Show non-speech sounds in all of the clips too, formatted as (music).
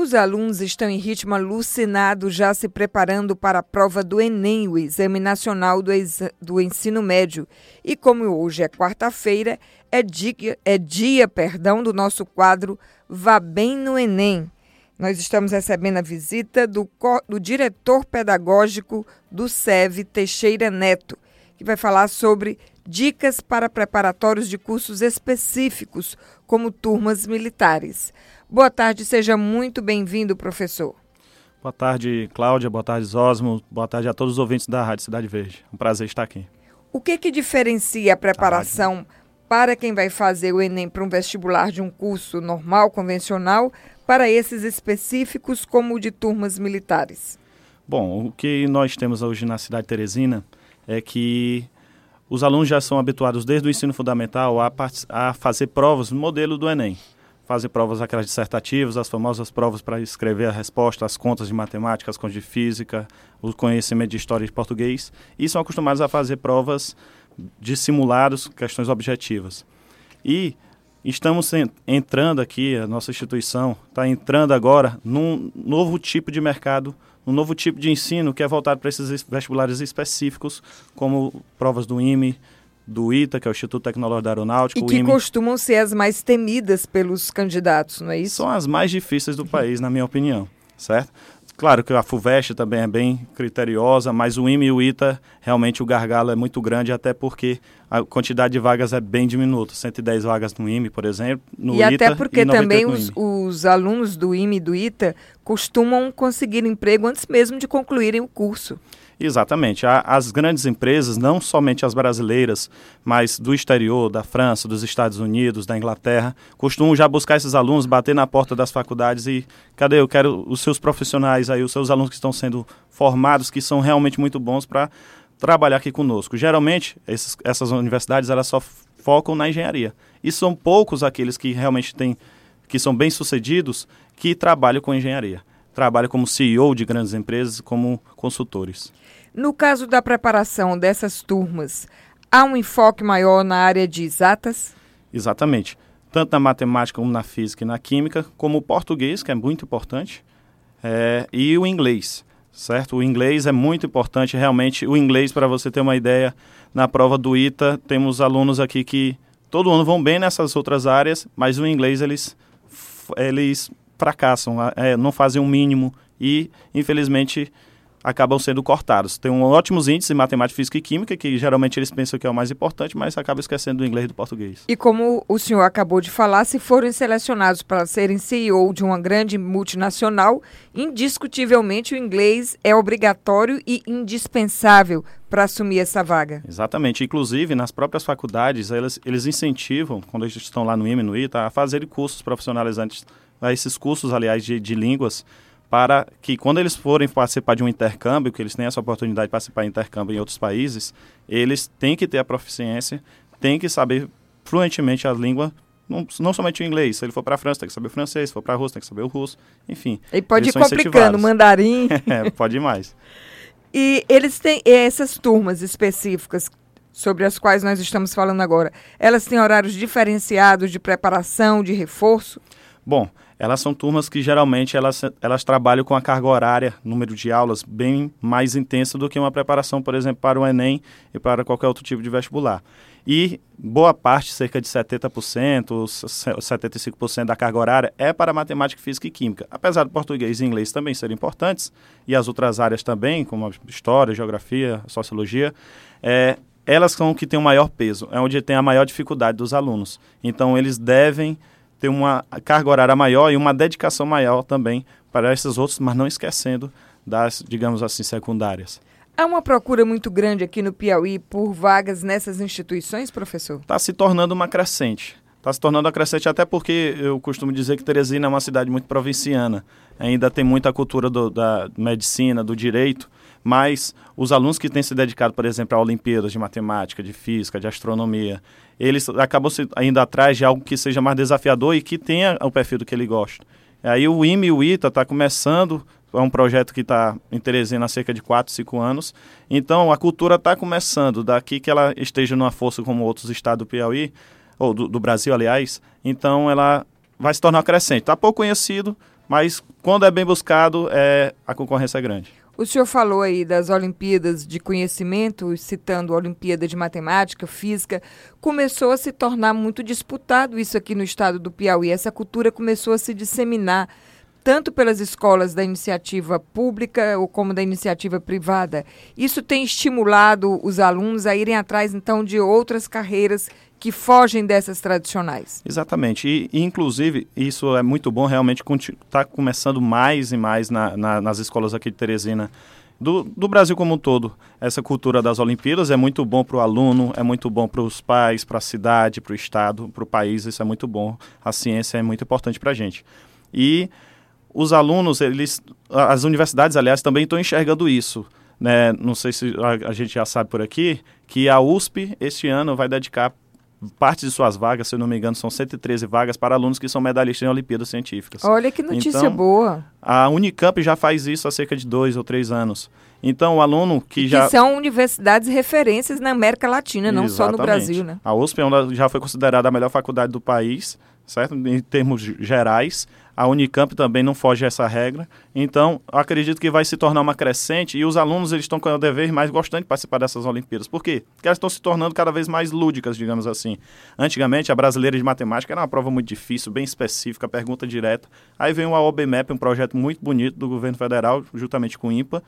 Os alunos estão em ritmo alucinado, já se preparando para a prova do Enem, o Exame Nacional do, do Ensino Médio. E como hoje é quarta-feira, é dia, é dia perdão, do nosso quadro Vá Bem no Enem. Nós estamos recebendo a visita do, do diretor pedagógico do SEV, Teixeira Neto, que vai falar sobre dicas para preparatórios de cursos específicos, como turmas militares. Boa tarde, seja muito bem-vindo, professor. Boa tarde, Cláudia. Boa tarde, Osmo. Boa tarde a todos os ouvintes da Rádio Cidade Verde. Um prazer estar aqui. O que, que diferencia a preparação para quem vai fazer o Enem para um vestibular de um curso normal, convencional, para esses específicos, como o de turmas militares? Bom, o que nós temos hoje na cidade de Teresina é que os alunos já são habituados desde o ensino fundamental a, a fazer provas no modelo do Enem fazem provas aquelas dissertativas, as famosas provas para escrever a resposta, as contas de matemática, as contas de física, o conhecimento de história de português, e são acostumados a fazer provas de simulados, questões objetivas. E estamos entrando aqui, a nossa instituição está entrando agora num novo tipo de mercado, um novo tipo de ensino que é voltado para esses vestibulares específicos, como provas do IME, do ITA, que é o Instituto Tecnológico da Aeronáutica. E que IME. costumam ser as mais temidas pelos candidatos, não é isso? São as mais difíceis do país, na minha opinião, certo? Claro que a FUVEST também é bem criteriosa, mas o IME e o ITA, realmente o gargalo é muito grande, até porque a quantidade de vagas é bem diminuta. 110 vagas no IME, por exemplo, no e ITA. E até porque também os, os, alunos do IME e do ITA costumam conseguir emprego antes mesmo de concluírem o curso. Exatamente. As grandes empresas, não somente as brasileiras, mas do exterior, da França, dos Estados Unidos, da Inglaterra, costumam já buscar esses alunos, bater na porta das faculdades e cadê? Eu quero os seus profissionais aí, os seus alunos que estão sendo formados, que são realmente muito bons para trabalhar aqui conosco. Geralmente, esses, essas universidades elas só focam na engenharia. E são poucos aqueles que realmente têm, que são bem-sucedidos, que trabalham com engenharia. Trabalham como CEO de grandes empresas, como consultores. No caso da preparação dessas turmas, há um enfoque maior na área de exatas? Exatamente. Tanto na matemática como na física e na química, como o português, que é muito importante, é, e o inglês, certo? O inglês é muito importante, realmente. O inglês, para você ter uma ideia, na prova do ITA, temos alunos aqui que todo ano vão bem nessas outras áreas, mas o inglês eles, eles fracassam, é, não fazem o um mínimo e, infelizmente, acabam sendo cortados. Tem um ótimos índices em matemática, física e química, que geralmente eles pensam que é o mais importante, mas acabam esquecendo do inglês e do português. E como o senhor acabou de falar, se forem selecionados para serem CEO de uma grande multinacional, indiscutivelmente o inglês é obrigatório e indispensável para assumir essa vaga. Exatamente. Inclusive, nas próprias faculdades, eles, eles incentivam, quando eles estão lá no IME, no ITA, a fazerem cursos profissionalizantes, a esses cursos, aliás, de, de línguas, para que quando eles forem participar de um intercâmbio, que eles têm essa oportunidade de participar de intercâmbio em outros países, eles têm que ter a proficiência, têm que saber fluentemente a língua, não, não somente o inglês. Se ele for para a França, tem que saber o francês, se for para a Rússia, tem que saber o russo, enfim. E pode ir complicando, mandarim. (laughs) é, pode ir mais. E eles têm essas turmas específicas sobre as quais nós estamos falando agora, elas têm horários diferenciados de preparação, de reforço? Bom, elas são turmas que geralmente elas, elas trabalham com a carga horária, número de aulas bem mais intensa do que uma preparação, por exemplo, para o Enem e para qualquer outro tipo de vestibular. E boa parte, cerca de 70%, 75% da carga horária é para matemática, física e química. Apesar do português e inglês também serem importantes, e as outras áreas também, como história, geografia, sociologia, é, elas são que têm o maior peso, é onde tem a maior dificuldade dos alunos. Então, eles devem ter uma carga horária maior e uma dedicação maior também para esses outros, mas não esquecendo das, digamos assim, secundárias. Há uma procura muito grande aqui no Piauí por vagas nessas instituições, professor? Está se tornando uma crescente. Está se tornando uma crescente até porque eu costumo dizer que Teresina é uma cidade muito provinciana. Ainda tem muita cultura do, da medicina, do direito, mas os alunos que têm se dedicado, por exemplo, a Olimpíadas de Matemática, de Física, de Astronomia, eles acabam indo atrás de algo que seja mais desafiador e que tenha o perfil do que ele gosta. Aí o IME e o ITA está começando, é um projeto que está em Teresina há cerca de 4, 5 anos. Então a cultura está começando, daqui que ela esteja numa força como outros estados do Piauí, ou do, do Brasil, aliás, então ela vai se tornar crescente. Está pouco conhecido, mas quando é bem buscado, é, a concorrência é grande. O senhor falou aí das Olimpíadas de Conhecimento, citando a Olimpíada de Matemática, Física. Começou a se tornar muito disputado isso aqui no estado do Piauí. Essa cultura começou a se disseminar tanto pelas escolas da iniciativa pública ou como da iniciativa privada. Isso tem estimulado os alunos a irem atrás, então, de outras carreiras que fogem dessas tradicionais. Exatamente. E, e inclusive, isso é muito bom, realmente está começando mais e mais na, na, nas escolas aqui de Teresina. Do, do, Brasil como um todo, essa cultura das Olimpíadas é muito bom para o aluno, é muito bom para os pais, para a cidade, para o estado, para o país, isso é muito bom. A ciência é muito importante para a gente. E os alunos, eles, as universidades, aliás, também estão enxergando isso. Né? Não sei se a, a gente já sabe por aqui, que a USP, este ano, vai dedicar parte de suas vagas, se eu não me engano, são 113 vagas para alunos que são medalhistas em Olimpíadas Científicas. Olha que notícia então, boa. A Unicamp já faz isso há cerca de dois ou três anos. Então, o aluno que, já... Que são universidades referências na América Latina, não Exatamente. só no Brasil, né? A USP é já foi considerada a melhor faculdade do país, certo? Em termos gerais. A Unicamp também não foge a essa regra. Então, acredito que vai se tornar uma crescente e os alunos eles estão com o dever mais gostando de participar dessas Olimpíadas. Por quê? Porque elas estão se tornando cada vez mais lúdicas, digamos assim. Antigamente, a brasileira de matemática era uma prova muito difícil, bem específica, pergunta direta. Aí vem o AOBMAP, um projeto muito bonito do governo federal, juntamente com o IMPA,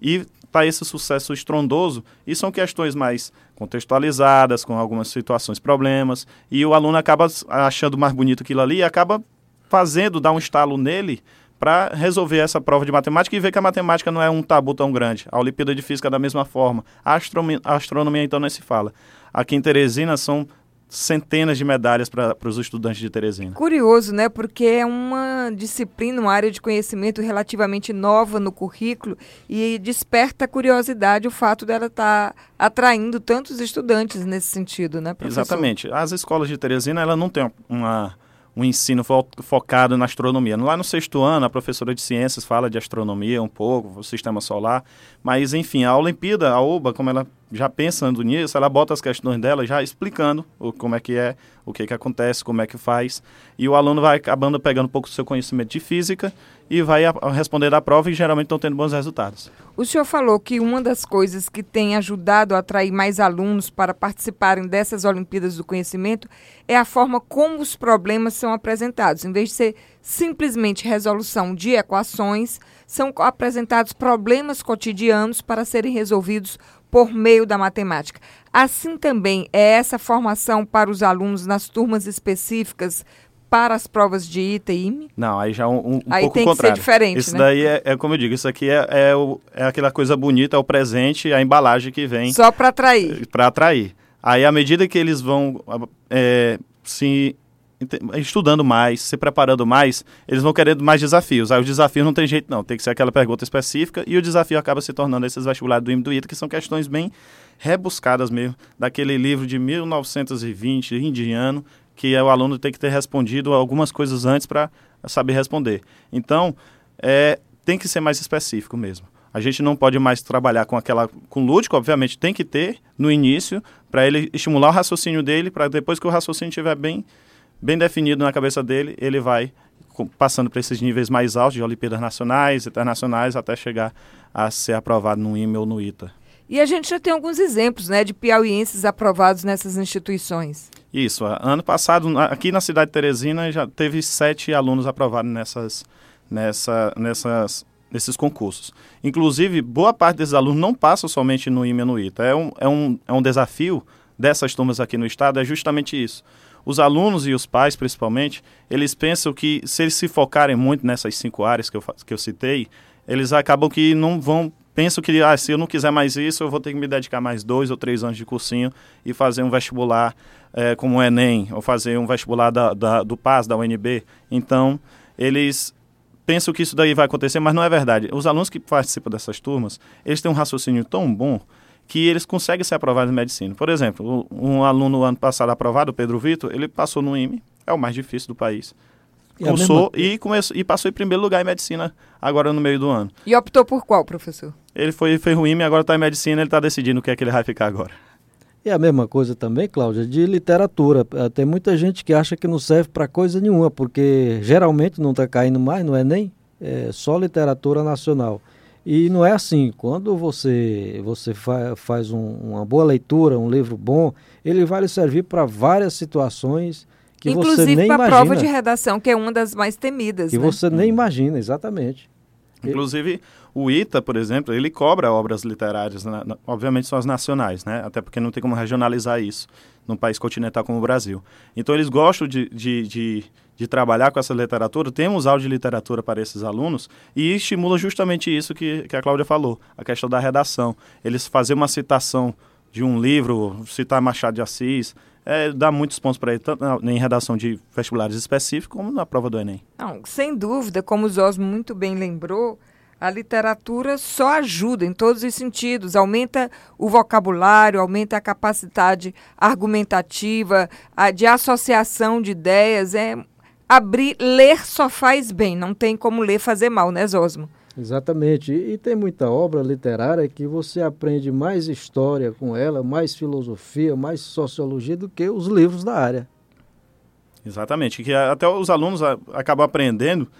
e está esse sucesso estrondoso. E são questões mais contextualizadas, com algumas situações, problemas, e o aluno acaba achando mais bonito aquilo ali e acaba fazendo, dar um estalo nele para resolver essa prova de matemática e ver que a matemática não é um tabu tão grande. A Olimpíada de Física da mesma forma. A astronomia, a astronomia então, não se fala. Aqui em Teresina são centenas de medalhas para os estudantes de Teresina. Curioso, né? Porque é uma disciplina, uma área de conhecimento relativamente nova no currículo e desperta curiosidade o fato dela estar tá atraindo tantos estudantes nesse sentido, né, professor? Exatamente. As escolas de Teresina, ela não tem uma um ensino fo focado na astronomia. Lá no sexto ano, a professora de ciências fala de astronomia um pouco, o sistema solar, mas enfim, a Olimpíada, a OBA, como ela já pensando nisso, ela bota as questões dela já explicando o, como é que é, o que, que acontece, como é que faz, e o aluno vai acabando pegando um pouco do seu conhecimento de física e vai a, a responder a prova e geralmente estão tendo bons resultados. O senhor falou que uma das coisas que tem ajudado a atrair mais alunos para participarem dessas Olimpíadas do Conhecimento é a forma como os problemas são apresentados. Em vez de ser simplesmente resolução de equações, são apresentados problemas cotidianos para serem resolvidos por meio da matemática. Assim também é essa formação para os alunos nas turmas específicas para as provas de ITA e IME? Não, aí já um, um aí pouco tem contrário. que ser diferente, Isso né? daí é, é, como eu digo, isso aqui é, é, o, é aquela coisa bonita, é o presente, a embalagem que vem. Só para atrair. Para atrair. Aí, à medida que eles vão é, se estudando mais, se preparando mais, eles vão querendo mais desafios. Aí os desafios não tem jeito não, tem que ser aquela pergunta específica e o desafio acaba se tornando esses vestibulares do IME do ITA, que são questões bem rebuscadas mesmo, daquele livro de 1920, indiano, que é o aluno tem que ter respondido algumas coisas antes para saber responder. Então, é, tem que ser mais específico mesmo. A gente não pode mais trabalhar com aquela com lúdico, obviamente tem que ter no início para ele estimular o raciocínio dele, para depois que o raciocínio estiver bem bem definido na cabeça dele, ele vai passando para esses níveis mais altos de Olimpíadas nacionais, internacionais, até chegar a ser aprovado no IME ou no ITA. E a gente já tem alguns exemplos né, de piauienses aprovados nessas instituições. Isso. Ano passado, aqui na cidade de Teresina, já teve sete alunos aprovados nessas, nessa, nessas, nesses concursos. Inclusive, boa parte desses alunos não passam somente no IME ou no ITA. É um, é, um, é um desafio dessas turmas aqui no estado, é justamente isso os alunos e os pais, principalmente, eles pensam que se eles se focarem muito nessas cinco áreas que eu, que eu citei, eles acabam que não vão pensam que ah, se eu não quiser mais isso, eu vou ter que me dedicar mais dois ou três anos de cursinho e fazer um vestibular é, como o Enem, ou fazer um vestibular da, da, do PAS, da UNB. Então, eles pensam que isso daí vai acontecer, mas não é verdade. Os alunos que participam dessas turmas, eles têm um raciocínio tão bom que eles conseguem ser aprovados em medicina. Por exemplo, um aluno ano passado aprovado, o Pedro Vitor, ele passou no IME, é o mais difícil do país. E Cursou e, começou, e passou em primeiro lugar em medicina agora no meio do ano. E optou por qual, professor? Ele foi, fez o IME, agora está em medicina, ele está decidindo o que é que ele vai ficar agora. E a mesma coisa também, Cláudia, de literatura. Eh, tem muita gente que acha que não serve para coisa nenhuma, porque geralmente não está caindo mais no Enem, é só literatura nacional. E não é assim. Quando você, você fa faz um, uma boa leitura, um livro bom, ele vai lhe servir para várias situações que Inclusive você nem imagina. Inclusive para a prova de redação, que é uma das mais temidas. Que né? você nem imagina, exatamente. Inclusive, o ITA, por exemplo, ele cobra obras literárias, na, obviamente são as nacionais, né? Até porque não tem como regionalizar isso num país continental como o Brasil. Então, eles gostam de, de, de, de trabalhar com essa literatura, temos aula de literatura para esses alunos e estimula justamente isso que, que a Cláudia falou, a questão da redação. Eles fazem uma citação de um livro, citar Machado de Assis, é, dá muitos pontos para ele, tanto em redação de vestibulares específicos, como na prova do Enem. Não, sem dúvida, como o Zosmo muito bem lembrou, a literatura só ajuda em todos os sentidos, aumenta o vocabulário, aumenta a capacidade argumentativa, a, de associação de ideias. É abrir, ler só faz bem, não tem como ler fazer mal, né, Zosmo? Exatamente. E, e, tem muita obra literária que você aprende mais história com ela, mais filosofia, mais sociologia do que os livros da área. Exatamente. Que até os alunos acabam aprendendo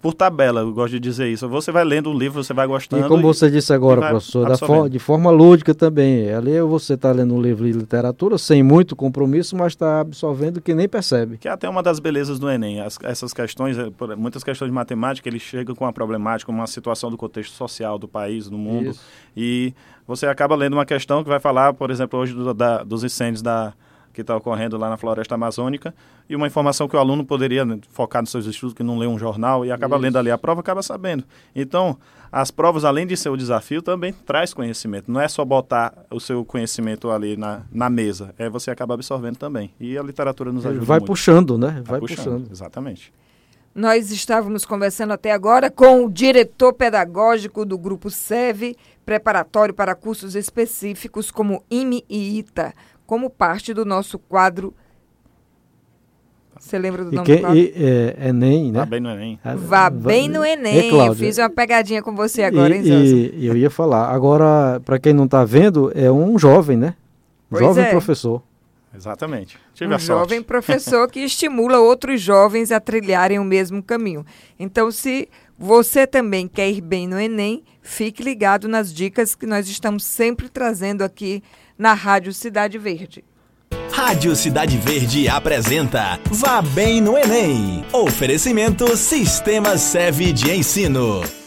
por tabela, eu gosto de dizer isso. Você vai lendo um livro, você vai gostando. E como você disse agora, professor, for, de forma lúdica também. Ali você está lendo um livro de literatura sem muito compromisso, mas está absorvendo que nem percebe. Que é até uma das belezas do Enem. As, essas questões, eh, muitas questões de matemática, eles chegam com uma problemática, uma situação do contexto social do país, do mundo. Isso. E você acaba lendo uma questão que vai falar, por exemplo, hoje do, da, dos incêndios da que está ocorrendo lá na floresta amazônica e uma informação que o aluno poderia focar nos seus estudos, que não lê um jornal e acaba Isso. lendo ali a prova, acaba sabendo. Então, as provas, além de ser o desafio, também traz conhecimento. Não é só botar o seu conhecimento ali na, na mesa, é você acaba absorvendo também. E a literatura nos ajuda Vai muito. puxando, né? Vai, puxando, puxando. Exatamente. Nós estávamos conversando até agora com o diretor pedagógico do Grupo SEV, preparatório para cursos específicos como IME e ITA, como parte do nosso quadro. Você lembra do e nome que, do quadro? E, é, Enem, né? Vá bem no Enem. Vá bem no Enem. eu fiz uma pegadinha com você agora, e, hein, E eu ia falar. Agora, para quem não está vendo, é um jovem, né? Pois jovem é. professor. Exatamente. Tive um jovem (laughs) professor que estimula outros jovens a trilharem o mesmo caminho. Então, se você também quer ir bem no Enem, fique ligado nas dicas que nós estamos sempre trazendo aqui na Rádio Cidade Verde. Rádio Cidade Verde apresenta Vá Bem no Enem. Oferecimento Sistema Seve de Ensino.